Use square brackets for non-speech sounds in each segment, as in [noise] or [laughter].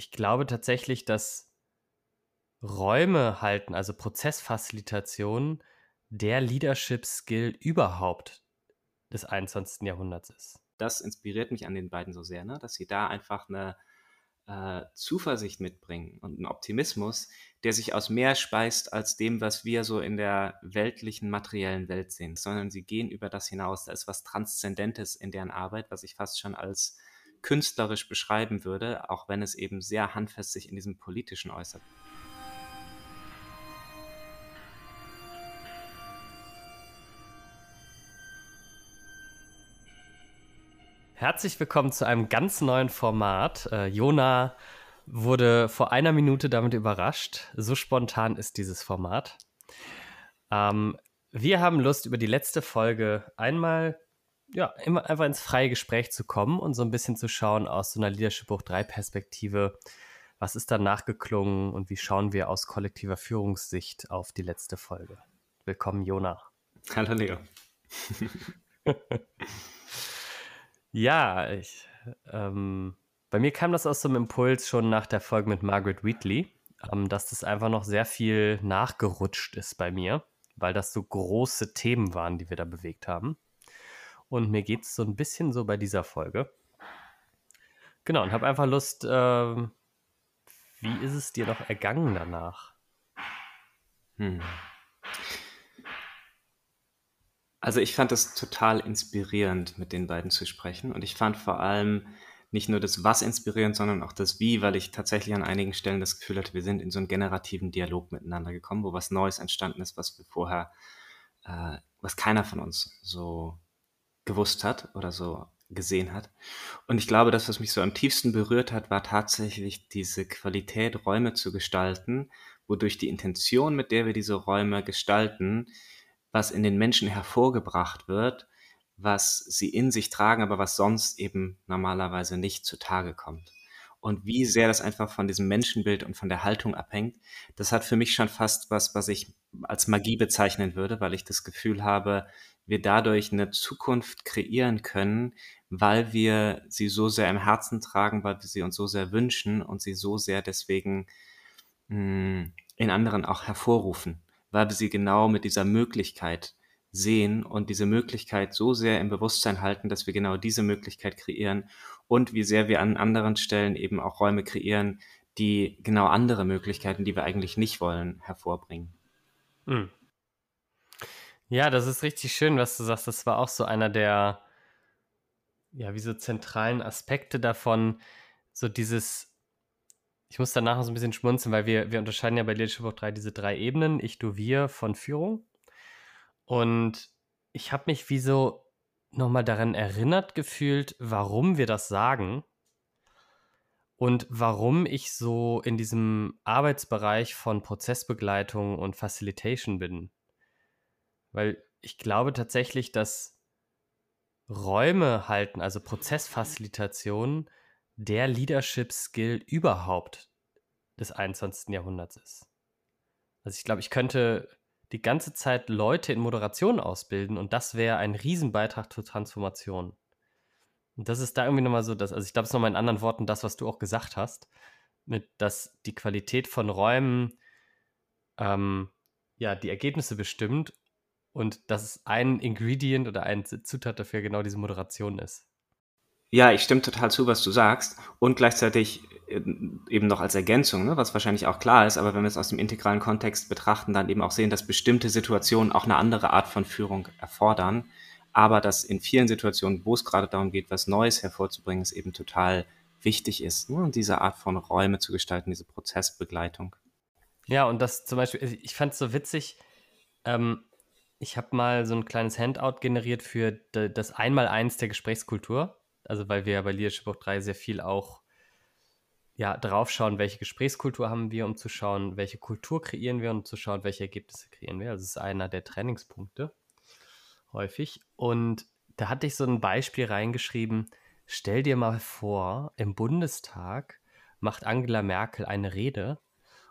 ich glaube tatsächlich, dass Räume halten, also Prozessfacilitation, der Leadership Skill überhaupt des 21. Jahrhunderts ist. Das inspiriert mich an den beiden so sehr, ne? dass sie da einfach eine äh, Zuversicht mitbringen und einen Optimismus, der sich aus mehr speist als dem, was wir so in der weltlichen, materiellen Welt sehen, sondern sie gehen über das hinaus. Da ist was Transzendentes in deren Arbeit, was ich fast schon als künstlerisch beschreiben würde, auch wenn es eben sehr handfest sich in diesem politischen äußert. Herzlich willkommen zu einem ganz neuen Format. Äh, Jona wurde vor einer Minute damit überrascht. So spontan ist dieses Format. Ähm, wir haben Lust, über die letzte Folge einmal, ja, immer einfach ins freie Gespräch zu kommen und so ein bisschen zu schauen aus so einer Leadership Buch 3 Perspektive. Was ist da nachgeklungen und wie schauen wir aus kollektiver Führungssicht auf die letzte Folge? Willkommen, Jona. Hallo, Leo. [laughs] Ja, ich, ähm, bei mir kam das aus so einem Impuls schon nach der Folge mit Margaret Wheatley, ähm, dass das einfach noch sehr viel nachgerutscht ist bei mir, weil das so große Themen waren, die wir da bewegt haben. Und mir geht es so ein bisschen so bei dieser Folge. Genau, und habe einfach Lust, äh, wie ist es dir noch ergangen danach? Hm. Also ich fand es total inspirierend, mit den beiden zu sprechen. Und ich fand vor allem nicht nur das Was inspirierend, sondern auch das Wie, weil ich tatsächlich an einigen Stellen das Gefühl hatte, wir sind in so einen generativen Dialog miteinander gekommen, wo was Neues entstanden ist, was wir vorher, äh, was keiner von uns so gewusst hat oder so gesehen hat. Und ich glaube, das, was mich so am tiefsten berührt hat, war tatsächlich diese Qualität, Räume zu gestalten, wodurch die Intention, mit der wir diese Räume gestalten, was in den Menschen hervorgebracht wird, was sie in sich tragen, aber was sonst eben normalerweise nicht zutage kommt. Und wie sehr das einfach von diesem Menschenbild und von der Haltung abhängt, das hat für mich schon fast was, was ich als Magie bezeichnen würde, weil ich das Gefühl habe, wir dadurch eine Zukunft kreieren können, weil wir sie so sehr im Herzen tragen, weil wir sie uns so sehr wünschen und sie so sehr deswegen mh, hm, in anderen auch hervorrufen weil wir sie genau mit dieser Möglichkeit sehen und diese Möglichkeit so sehr im Bewusstsein halten, dass wir genau diese Möglichkeit kreieren und wie sehr wir an anderen Stellen eben auch Räume kreieren, die genau andere Möglichkeiten, die wir eigentlich nicht wollen, hervorbringen. Hm. Ja, das ist richtig schön, was du sagst. Das war auch so einer der, ja, wie so zentralen Aspekte davon, so dieses ich muss danach noch so ein bisschen schmunzeln, weil wir, wir unterscheiden ja bei Leadership of 3 diese drei Ebenen, ich, du, wir von Führung. Und ich habe mich wie so nochmal daran erinnert gefühlt, warum wir das sagen und warum ich so in diesem Arbeitsbereich von Prozessbegleitung und Facilitation bin. Weil ich glaube tatsächlich, dass Räume halten, also Prozessfacilitation, der Leadership Skill überhaupt des 21. Jahrhunderts ist. Also ich glaube, ich könnte die ganze Zeit Leute in Moderation ausbilden und das wäre ein Riesenbeitrag zur Transformation. Und das ist da irgendwie nochmal so, dass, also ich glaube, es ist nochmal in anderen Worten das, was du auch gesagt hast, mit, dass die Qualität von Räumen ähm, ja die Ergebnisse bestimmt und dass ein Ingredient oder ein Zutat dafür genau diese Moderation ist. Ja, ich stimme total zu, was du sagst. Und gleichzeitig äh, eben noch als Ergänzung, ne, was wahrscheinlich auch klar ist, aber wenn wir es aus dem integralen Kontext betrachten, dann eben auch sehen, dass bestimmte Situationen auch eine andere Art von Führung erfordern. Aber dass in vielen Situationen, wo es gerade darum geht, was Neues hervorzubringen, es eben total wichtig ist, ne, diese Art von Räume zu gestalten, diese Prozessbegleitung. Ja, und das zum Beispiel, ich fand es so witzig, ähm, ich habe mal so ein kleines Handout generiert für das Einmaleins der Gesprächskultur also weil wir ja bei Leadership auch 3 sehr viel auch ja, drauf schauen, welche Gesprächskultur haben wir, um zu schauen, welche Kultur kreieren wir und um zu schauen, welche Ergebnisse kreieren wir. Also das ist einer der Trainingspunkte häufig. Und da hatte ich so ein Beispiel reingeschrieben, stell dir mal vor, im Bundestag macht Angela Merkel eine Rede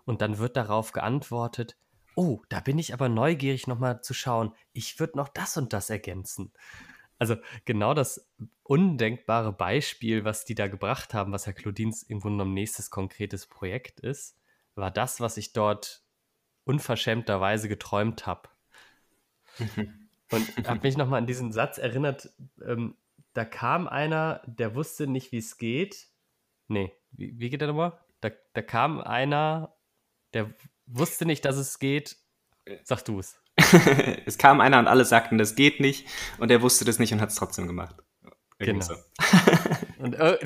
und dann wird darauf geantwortet, oh, da bin ich aber neugierig nochmal zu schauen, ich würde noch das und das ergänzen. also genau das undenkbare Beispiel, was die da gebracht haben, was Herr Claudins im Grunde genommen nächstes konkretes Projekt ist, war das, was ich dort unverschämterweise geträumt habe. [laughs] Und habe mich nochmal an diesen Satz erinnert, ähm, da kam einer, der wusste nicht, wie es geht. Nee, wie, wie geht der nochmal? Da, da kam einer, der wusste nicht, dass es geht. Sag du es. [laughs] es kam einer und alle sagten, das geht nicht. Und er wusste das nicht und hat es trotzdem gemacht. Irgendwie genau. So. [laughs] [laughs] und äh,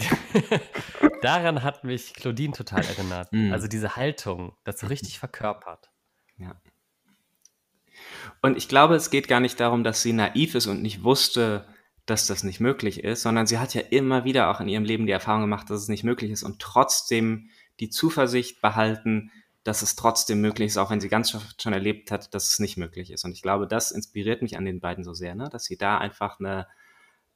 daran hat mich Claudine total erinnert. Mm. Also diese Haltung, das so richtig verkörpert. Ja. Und ich glaube, es geht gar nicht darum, dass sie naiv ist und nicht wusste, dass das nicht möglich ist, sondern sie hat ja immer wieder auch in ihrem Leben die Erfahrung gemacht, dass es nicht möglich ist und trotzdem die Zuversicht behalten, dass es trotzdem möglich ist, auch wenn sie ganz schon erlebt hat, dass es nicht möglich ist. Und ich glaube, das inspiriert mich an den beiden so sehr, ne? dass sie da einfach eine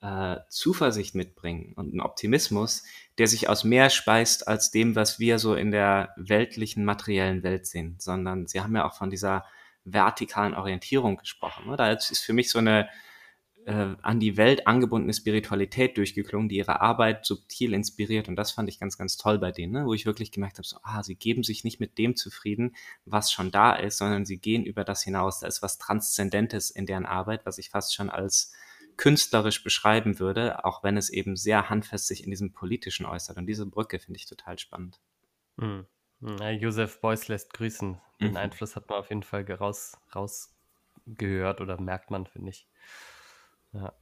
äh, Zuversicht mitbringen und einen Optimismus, der sich aus mehr speist als dem, was wir so in der weltlichen, materiellen Welt sehen, sondern sie haben ja auch von dieser vertikalen Orientierung gesprochen. Ne? Da ist für mich so eine äh, an die Welt angebundene Spiritualität durchgeklungen, die ihre Arbeit subtil inspiriert. Und das fand ich ganz, ganz toll bei denen, ne? wo ich wirklich gemerkt habe, so, ah, sie geben sich nicht mit dem zufrieden, was schon da ist, sondern sie gehen über das hinaus. Da ist was Transzendentes in deren Arbeit, was ich fast schon als künstlerisch beschreiben würde, auch wenn es eben sehr handfest sich in diesem Politischen äußert. Und diese Brücke finde ich total spannend. Mhm. Ja, Josef Beuys lässt grüßen. Den mhm. Einfluss hat man auf jeden Fall raus, rausgehört oder merkt man, finde ich. Ja.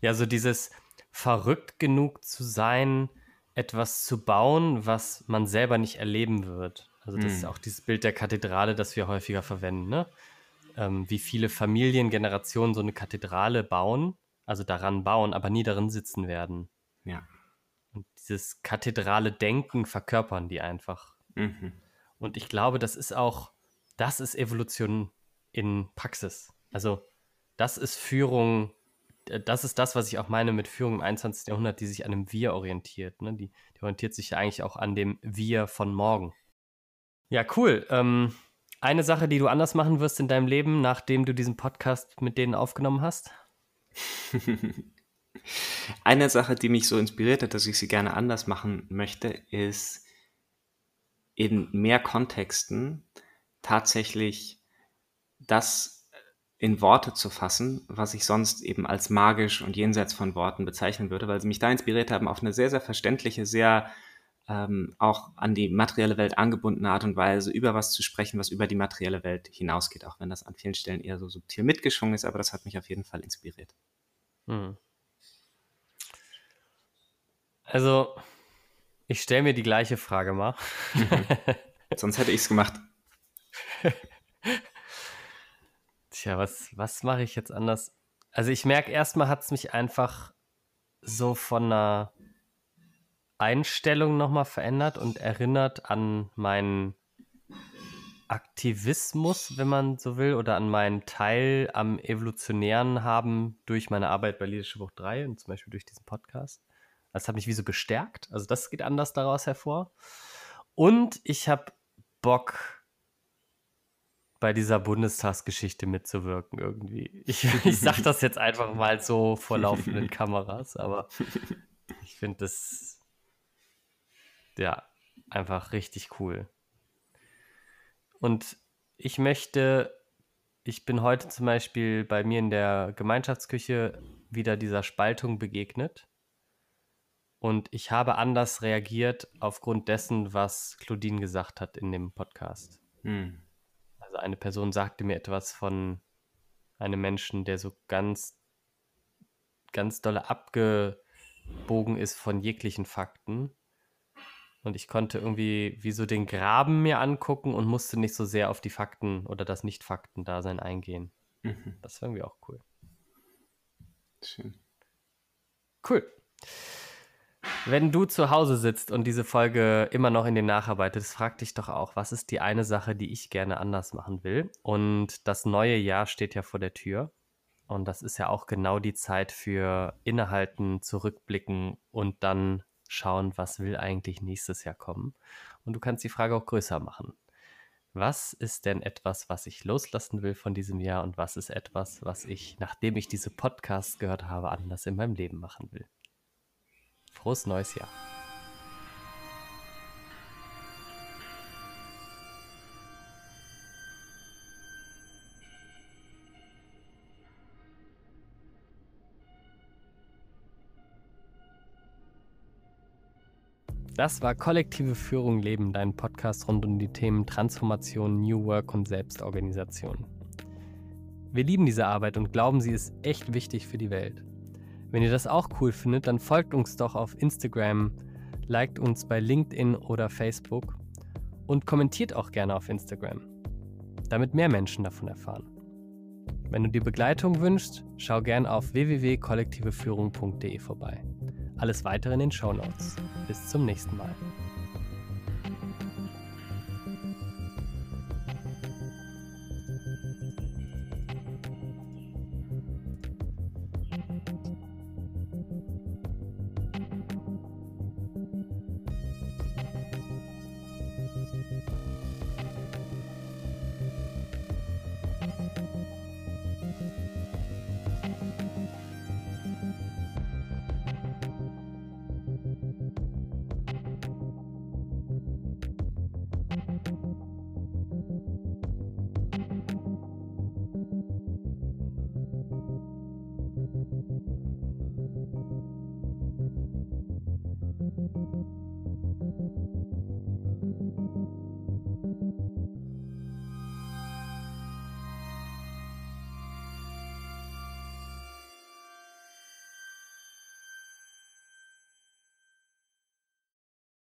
ja, so dieses verrückt genug zu sein, etwas zu bauen, was man selber nicht erleben wird. Also das hm. ist auch dieses Bild der Kathedrale, das wir häufiger verwenden, ne? Ähm, wie viele Familiengenerationen so eine Kathedrale bauen, also daran bauen, aber nie darin sitzen werden. Ja. Und dieses kathedrale Denken verkörpern die einfach. Mhm. Und ich glaube, das ist auch, das ist Evolution in Praxis. Also das ist Führung das ist das, was ich auch meine mit Führung im 21. Jahrhundert, die sich an dem Wir orientiert. Ne? Die, die orientiert sich ja eigentlich auch an dem Wir von morgen. Ja, cool. Ähm, eine Sache, die du anders machen wirst in deinem Leben, nachdem du diesen Podcast mit denen aufgenommen hast? [laughs] eine Sache, die mich so inspiriert hat, dass ich sie gerne anders machen möchte, ist in mehr Kontexten tatsächlich das in Worte zu fassen, was ich sonst eben als magisch und jenseits von Worten bezeichnen würde, weil sie mich da inspiriert haben auf eine sehr, sehr verständliche, sehr ähm, auch an die materielle Welt angebundene Art und Weise, über was zu sprechen, was über die materielle Welt hinausgeht, auch wenn das an vielen Stellen eher so subtil mitgeschwungen ist, aber das hat mich auf jeden Fall inspiriert. Hm. Also, ich stelle mir die gleiche Frage mal. [laughs] Sonst hätte ich es gemacht. [laughs] Tja, was, was mache ich jetzt anders? Also ich merke, erstmal hat es mich einfach so von einer Einstellung nochmal verändert und erinnert an meinen Aktivismus, wenn man so will, oder an meinen Teil am evolutionären haben durch meine Arbeit bei Leadership Buch 3 und zum Beispiel durch diesen Podcast. Das hat mich wie so bestärkt. Also das geht anders daraus hervor. Und ich habe Bock, bei dieser Bundestagsgeschichte mitzuwirken irgendwie. Ich, ich sage das jetzt einfach [laughs] mal so vor laufenden Kameras, aber ich finde das ja einfach richtig cool. Und ich möchte, ich bin heute zum Beispiel bei mir in der Gemeinschaftsküche wieder dieser Spaltung begegnet. Und ich habe anders reagiert aufgrund dessen, was Claudine gesagt hat in dem Podcast. Hm. Eine Person sagte mir etwas von einem Menschen, der so ganz, ganz dolle abgebogen ist von jeglichen Fakten. Und ich konnte irgendwie wie so den Graben mir angucken und musste nicht so sehr auf die Fakten oder das Nicht-Fakten-Dasein eingehen. Mhm. Das war irgendwie auch cool. Schön. Cool. Wenn du zu Hause sitzt und diese Folge immer noch in den nacharbeitest, frag dich doch auch, was ist die eine Sache, die ich gerne anders machen will? Und das neue Jahr steht ja vor der Tür. Und das ist ja auch genau die Zeit für Innehalten, zurückblicken und dann schauen, was will eigentlich nächstes Jahr kommen. Und du kannst die Frage auch größer machen. Was ist denn etwas, was ich loslassen will von diesem Jahr und was ist etwas, was ich, nachdem ich diese Podcasts gehört habe, anders in meinem Leben machen will? Frohes neues Jahr. Das war Kollektive Führung Leben, dein Podcast rund um die Themen Transformation, New Work und Selbstorganisation. Wir lieben diese Arbeit und glauben, sie ist echt wichtig für die Welt. Wenn ihr das auch cool findet, dann folgt uns doch auf Instagram, liked uns bei LinkedIn oder Facebook und kommentiert auch gerne auf Instagram, damit mehr Menschen davon erfahren. Wenn du dir Begleitung wünschst, schau gern auf www.kollektiveführung.de vorbei. Alles weitere in den Show Notes. Bis zum nächsten Mal.